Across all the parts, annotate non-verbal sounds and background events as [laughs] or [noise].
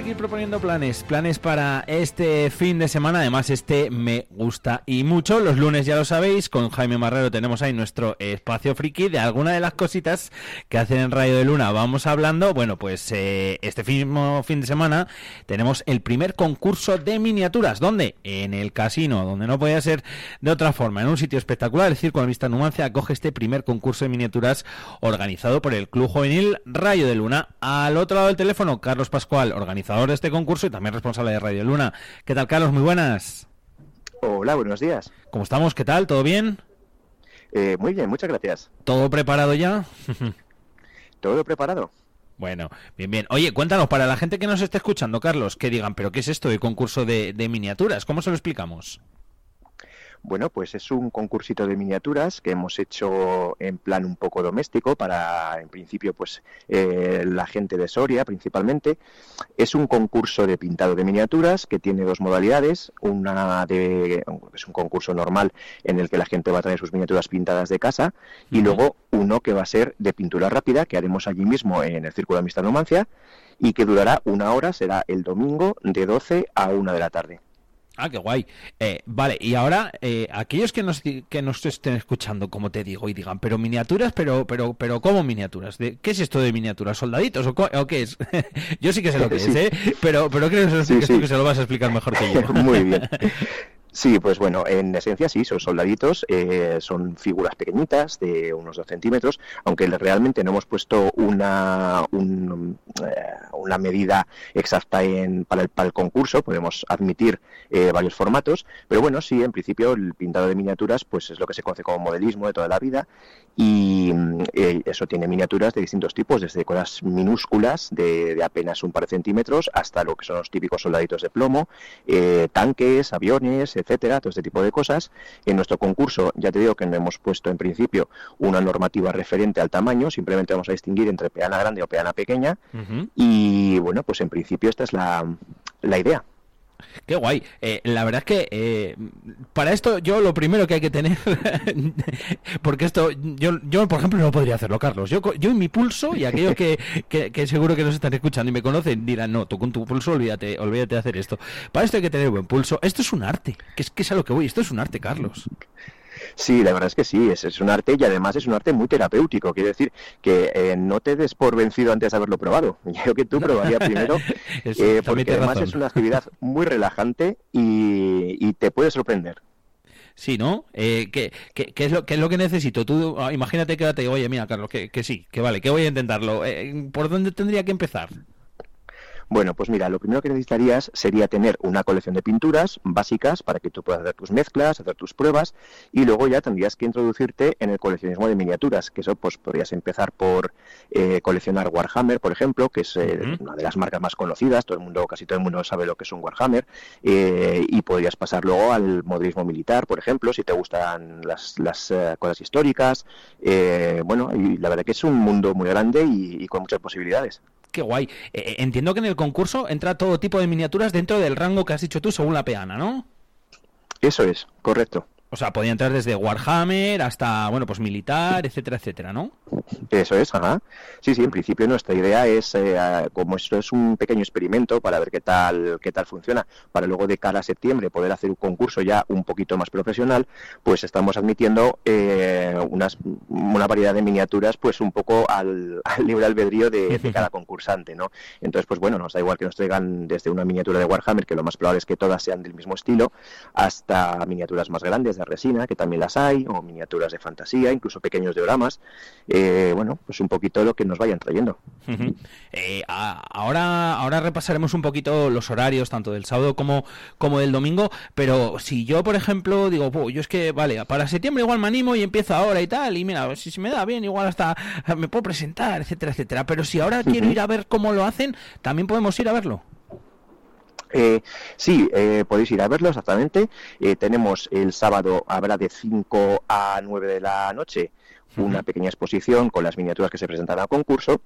Seguir proponiendo planes, planes para este fin de semana. Además, este me gusta y mucho. Los lunes, ya lo sabéis, con Jaime Marrero tenemos ahí nuestro espacio friki de alguna de las cositas que hacen en Radio de Luna. Vamos hablando, bueno, pues eh, este mismo fin de semana tenemos el primer concurso de miniaturas. ¿Dónde? En el casino, donde no podía ser de otra forma. En un sitio espectacular, el Circo de Vista Numancia acoge este primer concurso de miniaturas organizado por el Club Juvenil Rayo de Luna. Al otro lado del teléfono, Carlos Pascual, organizador de este concurso y también responsable de Radio Luna. ¿Qué tal, Carlos? Muy buenas. Hola, buenos días. ¿Cómo estamos? ¿Qué tal? ¿Todo bien? Eh, muy bien, muchas gracias. ¿Todo preparado ya? [laughs] Todo preparado. Bueno, bien, bien. Oye, cuéntanos, para la gente que nos esté escuchando, Carlos, que digan, ¿pero qué es esto de concurso de, de miniaturas? ¿Cómo se lo explicamos? Bueno, pues es un concursito de miniaturas que hemos hecho en plan un poco doméstico para, en principio, pues eh, la gente de Soria principalmente. Es un concurso de pintado de miniaturas que tiene dos modalidades. Una de, es un concurso normal en el que la gente va a traer sus miniaturas pintadas de casa y luego uno que va a ser de pintura rápida que haremos allí mismo en el Círculo de Amistad Numancia y que durará una hora, será el domingo de 12 a 1 de la tarde. Ah, qué guay. Eh, vale, y ahora, eh, aquellos que nos, que nos estén escuchando, como te digo, y digan, pero miniaturas, pero, pero, pero, ¿cómo miniaturas? ¿De, ¿Qué es esto de miniaturas? ¿Soldaditos o, o qué es? [laughs] yo sí que sé lo que [laughs] es, ¿eh? Pero, pero creo que, sí, sí. que se lo vas a explicar mejor que yo. [laughs] Muy bien. Sí, pues bueno, en esencia sí, son soldaditos, eh, son figuras pequeñitas de unos dos centímetros, aunque realmente no hemos puesto una, un, eh, una medida exacta en, para, el, para el concurso, podemos admitir eh, varios formatos, pero bueno, sí, en principio el pintado de miniaturas pues es lo que se conoce como modelismo de toda la vida y eh, eso tiene miniaturas de distintos tipos, desde cosas minúsculas de, de, apenas un par de centímetros hasta lo que son los típicos soldaditos de plomo, eh, tanques, aviones, etcétera, todo este tipo de cosas. En nuestro concurso, ya te digo que no hemos puesto en principio una normativa referente al tamaño, simplemente vamos a distinguir entre peana grande o peana pequeña. Uh -huh. Y bueno, pues en principio esta es la, la idea. Qué guay. Eh, la verdad es que eh, para esto yo lo primero que hay que tener, [laughs] porque esto yo, yo por ejemplo no podría hacerlo, Carlos. Yo, yo en mi pulso y aquellos que, que, que, seguro que nos están escuchando y me conocen dirán, no, tú con tu pulso olvídate, olvídate de hacer esto. Para esto hay que tener buen pulso. Esto es un arte, que es, que es a lo que voy. Esto es un arte, Carlos. Sí, la verdad es que sí, es, es, un arte y además es un arte muy terapéutico. Quiere decir que eh, no te des por vencido antes de haberlo probado. [laughs] Yo que tú probaría primero, [laughs] Eso, eh, porque además razón. es una actividad muy relajante y, y te puede sorprender. Sí, ¿no? Eh, ¿qué, qué, qué, es lo, ¿Qué es lo que necesito? Tú, ah, imagínate que te digo, oye, mira, Carlos, que, que sí, que vale, que voy a intentarlo. Eh, ¿Por dónde tendría que empezar? Bueno, pues mira, lo primero que necesitarías sería tener una colección de pinturas básicas para que tú puedas hacer tus mezclas, hacer tus pruebas y luego ya tendrías que introducirte en el coleccionismo de miniaturas, que eso pues podrías empezar por eh, coleccionar Warhammer, por ejemplo, que es eh, uh -huh. una de las marcas más conocidas, todo el mundo, casi todo el mundo sabe lo que es un Warhammer, eh, y podrías pasar luego al modelismo militar, por ejemplo, si te gustan las, las uh, cosas históricas, eh, bueno, y la verdad que es un mundo muy grande y, y con muchas posibilidades. Qué guay. Eh, entiendo que en el concurso entra todo tipo de miniaturas dentro del rango que has dicho tú según la peana, ¿no? Eso es, correcto. O sea, podía entrar desde Warhammer hasta, bueno, pues militar, etcétera, etcétera, ¿no? Eso es, ajá. Sí, sí, en principio nuestra idea es, eh, como esto es un pequeño experimento para ver qué tal, qué tal funciona, para luego de cara a septiembre poder hacer un concurso ya un poquito más profesional, pues estamos admitiendo eh, unas, una variedad de miniaturas, pues un poco al, [laughs] al libre albedrío de, de, [laughs] cada concursante, ¿no? Entonces, pues bueno, nos da igual que nos traigan desde una miniatura de Warhammer, que lo más probable es que todas sean del mismo estilo, hasta miniaturas más grandes de resina, que también las hay, o miniaturas de fantasía, incluso pequeños dioramas. Eh, bueno, pues un poquito lo que nos vayan trayendo. Uh -huh. eh, a, ahora, ahora repasaremos un poquito los horarios, tanto del sábado como, como del domingo, pero si yo, por ejemplo, digo, yo es que, vale, para septiembre igual me animo y empiezo ahora y tal, y mira, si se me da bien, igual hasta me puedo presentar, etcétera, etcétera. Pero si ahora uh -huh. quiero ir a ver cómo lo hacen, también podemos ir a verlo. Eh, sí, eh, podéis ir a verlo exactamente. Eh, tenemos el sábado, habrá de 5 a 9 de la noche una pequeña exposición con las miniaturas que se presentan al concurso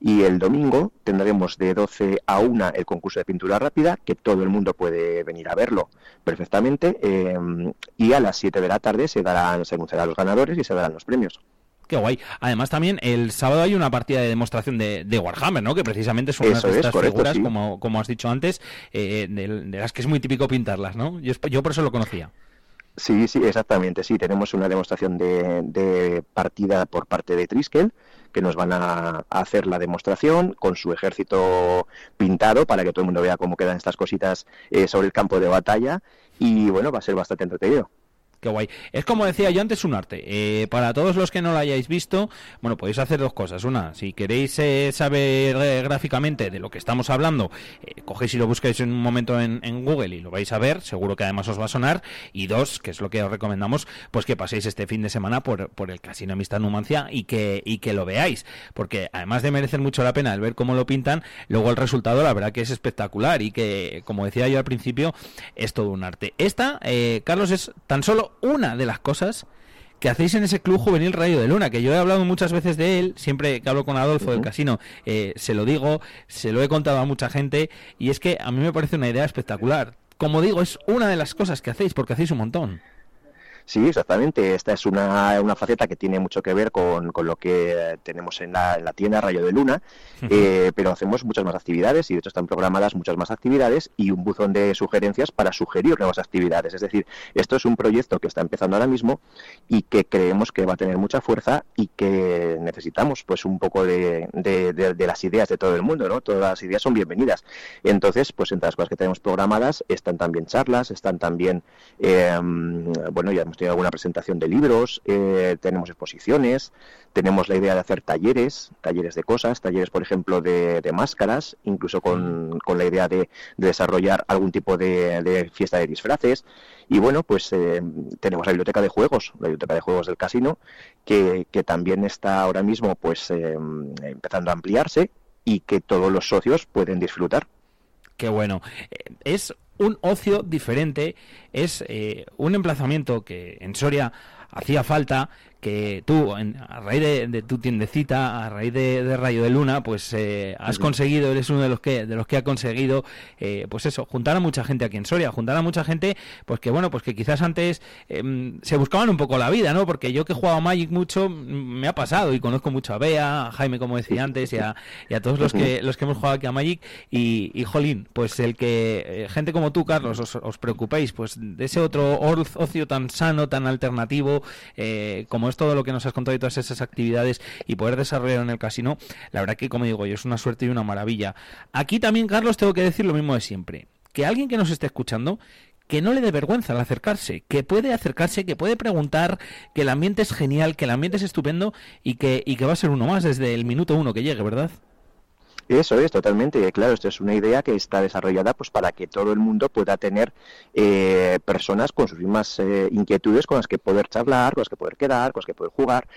y el domingo tendremos de 12 a 1 el concurso de pintura rápida, que todo el mundo puede venir a verlo perfectamente em, y a las 7 de la tarde se darán se anunciarán los ganadores y se darán los premios. Qué guay. Además, también el sábado hay una partida de demostración de, Warhammer, ¿no? Que precisamente son unas de estas figuras, como, como has dicho antes, eh, de, las que es muy típico pintarlas, ¿no? Yo, yo por eso lo conocía. Sí, sí, exactamente. Sí, tenemos una demostración de, partida por parte de Triskel, que nos van a, hacer la demostración con su ejército pintado para que todo el mundo vea cómo quedan estas cositas eh, sobre el campo de batalla. Y bueno, va a ser bastante entretenido. Qué guay. Es como decía yo antes, un arte. Eh, para todos los que no lo hayáis visto, bueno, podéis hacer dos cosas. Una, si queréis eh, saber eh, gráficamente de lo que estamos hablando, cogéis y lo buscáis en un momento en, Google y lo vais a ver, seguro que además os va a sonar. Y dos, que es lo que os recomendamos, pues que paséis este fin de semana por, por el Casino Amistad Numancia y que, y que lo veáis. Porque además de merecer mucho la pena el ver cómo lo pintan, luego el resultado la verdad que es espectacular y que, como decía yo al principio, es todo un arte. Esta, Carlos, es tan solo una de las cosas que hacéis en ese club juvenil Rayo de Luna, que yo he hablado muchas veces de él, siempre que hablo con Adolfo del casino, eh, se lo digo, se lo he contado a mucha gente, y es que a mí me parece una idea espectacular. Como digo, es una de las cosas que hacéis, porque hacéis un montón. Sí, exactamente. Esta es una, una faceta que tiene mucho que ver con, con lo que tenemos en la, en la, tienda Rayo de Luna, eh, pero hacemos muchas más actividades y de hecho están programadas muchas más actividades y un buzón de sugerencias para sugerir nuevas actividades. Es decir, esto es un proyecto que está empezando ahora mismo y que creemos que va a tener mucha fuerza y que necesitamos pues un poco de, de, las ideas de todo el mundo, ¿no? Todas las ideas son bienvenidas. Entonces, pues entre las cosas que tenemos programadas están también charlas, están también, eh, bueno, ya hemos tenido alguna presentación de libros, eh, tenemos exposiciones, tenemos la idea de hacer talleres, talleres de cosas, talleres, por ejemplo, de, máscaras, incluso con, la idea de, desarrollar algún tipo de, fiesta de disfraces. Y bueno, pues eh, tenemos la biblioteca de juegos, la biblioteca de juegos del casino, que, también está ahora mismo pues eh, empezando a ampliarse y que todos los socios pueden disfrutar. Qué bueno. Es un ocio diferente, es eh, un emplazamiento que en Soria hacía falta que tú, a raíz de, tu tiendecita, a raíz de, Rayo de Luna, pues eh, has conseguido, eres uno de los que de los que ha conseguido, eh, pues eso, juntar a mucha gente aquí en Soria, juntar a mucha gente, pues que bueno, pues que quizás antes em, se buscaban un poco la vida, ¿no? Porque yo que he jugado a Magic mucho, me ha pasado y conozco mucho a Bea, a Jaime, como decía antes, y a, todos los que los que hemos jugado aquí a Magic, y, y jolín, pues el que eh, gente como tú, Carlos, os, os preocupéis, pues de ese otro ocio tan sano, tan alternativo, como es todo lo que nos has contado y todas esas actividades y poder desarrollar en el casino, la verdad que, como digo yo, es una suerte y una maravilla. Aquí también, Carlos, tengo que decir lo mismo de siempre. Que alguien que nos esté escuchando que no le dé vergüenza al acercarse, que puede acercarse, que puede preguntar, que el ambiente es genial, que el ambiente es estupendo y que, y que va a ser uno más desde el minuto uno que llegue, ¿verdad? Eso es, totalmente. Claro, esto es una idea que está desarrollada pues para que todo el mundo pueda tener eh, personas con sus mismas eh, inquietudes con las que poder charlar, con las que poder quedar, con las que poder jugar.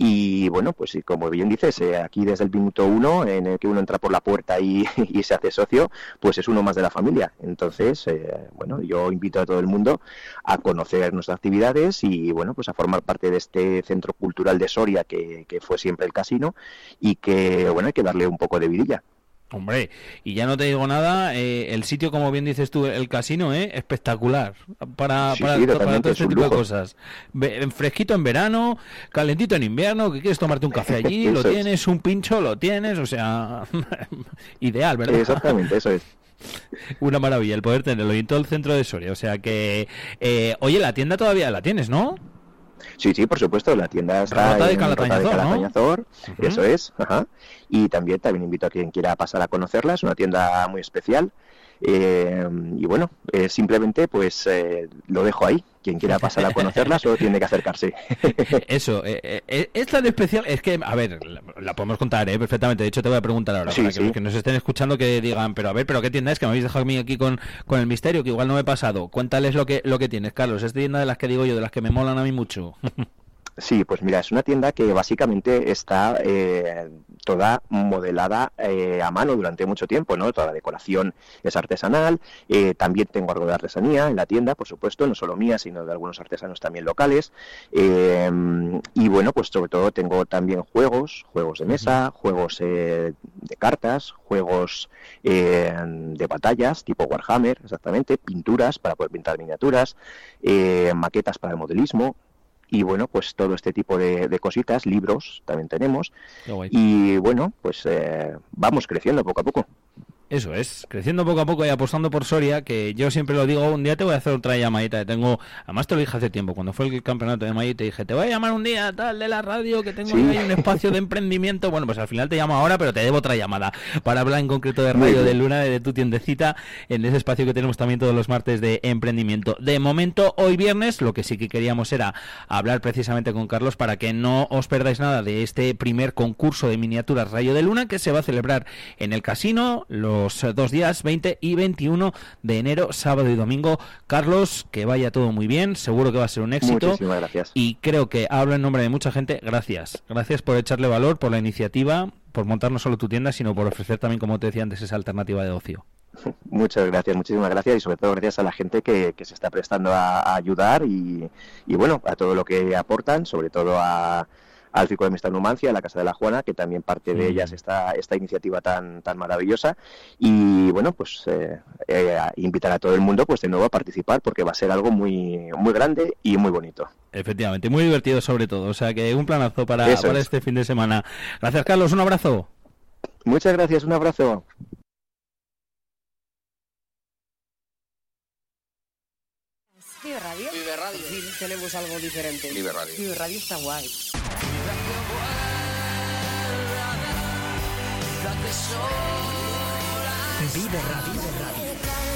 Y bueno, pues como bien dices, eh, aquí desde el minuto uno, en el que uno entra por la puerta y, [laughs] se hace socio, pues es uno más de la familia. Entonces, bueno, yo invito a todo el mundo a conocer nuestras actividades y bueno, pues a formar parte de este centro cultural de Soria que, que fue siempre el casino y que bueno, hay que darle un poco de vidilla. Hombre, y ya no te digo nada, eh, el sitio, como bien dices tú, el casino, ¿eh? espectacular para, para, todo este tipo de cosas. fresquito en verano, calentito en invierno, que quieres tomarte un café allí, [laughs] lo tienes, un pincho, lo tienes, o sea, [laughs] ideal, ¿verdad? Exactamente, eso es. [laughs] Una maravilla el poder tenerlo y en todo el centro de Soria, o sea que, eh, oye, la tienda todavía la tienes, ¿no? Sí, sí, por supuesto, la tienda está en de Calatañazor, eso es, ajá. Y también, también invito a quien quiera pasar a conocerla, es una tienda muy especial. Eh, y bueno, eh, simplemente pues eh, lo dejo ahí. Quien quiera pasar a conocerla solo tiene que acercarse. [laughs] Eso, es tan especial, es que, a ver, la, podemos contar perfectamente. De hecho, te voy a preguntar ahora, para que los que nos estén escuchando que digan, pero a ver, pero ¿qué tienda es? Que me habéis dejado a mí aquí con, con el misterio, que igual no me he pasado. Cuéntales lo que, lo que tienes, Carlos. Es tienda de las que digo yo, de las que me molan a mí mucho. [laughs] Sí, pues mira, es una tienda que básicamente está eh, toda modelada eh, a mano durante mucho tiempo, ¿no? Toda la decoración es artesanal, eh, también tengo algo de artesanía en la tienda, por supuesto, no solo mía, sino de algunos artesanos también locales. y bueno, pues sobre todo tengo también juegos, juegos de mesa, juegos de cartas, juegos de batallas tipo Warhammer, exactamente, pinturas para poder pintar miniaturas, maquetas para el modelismo, y bueno, pues todo este tipo de, cositas, libros también tenemos. Y bueno, pues eh, vamos creciendo poco a poco. Eso es, creciendo poco a poco y apostando por Soria, que yo siempre lo digo, un día te voy a hacer otra llamadita, tengo, además te lo dije hace tiempo, cuando fue el campeonato de Madrid, te dije, te voy a llamar un día tal de la radio, que tengo ahí un espacio de emprendimiento, bueno, pues al final te llamo ahora, pero te debo otra llamada, para hablar en concreto de Radio de Luna, de tu tiendecita, en ese espacio que tenemos también todos los martes de emprendimiento. De momento, hoy viernes, lo que sí que queríamos era hablar precisamente con Carlos para que no os perdáis nada de este primer concurso de miniaturas Rayo de Luna, que se va a celebrar en el casino, los los dos días, 20 y 21 de enero, sábado y domingo. Carlos, que vaya todo muy bien, seguro que va a ser un éxito. Muchísimas gracias. Y creo que hablo en nombre de mucha gente. Gracias. Gracias por echarle valor, por la iniciativa, por montar no solo tu tienda, sino por ofrecer también, como te decía antes, esa alternativa de ocio. [laughs] Muchas gracias, muchísimas gracias y sobre todo gracias a la gente que, se está prestando a, ayudar y, y, bueno, a todo lo que aportan, sobre todo a, al Circo de Amistad Numancia, a la Casa de la Juana, que también parte de ellas esta, esta iniciativa tan, tan maravillosa. Y bueno, pues eh, eh, invitar a todo el mundo pues de nuevo a participar porque va a ser algo muy, muy grande y muy bonito. Efectivamente, muy divertido sobre todo. O sea que un planazo para, para este fin de semana. Gracias, Carlos. Un abrazo. Muchas gracias. Un abrazo. Vive Radio. Vive Radio. tenemos algo diferente. Vive Radio. Vive Radio está guay. Vive Radio. Vive Radio.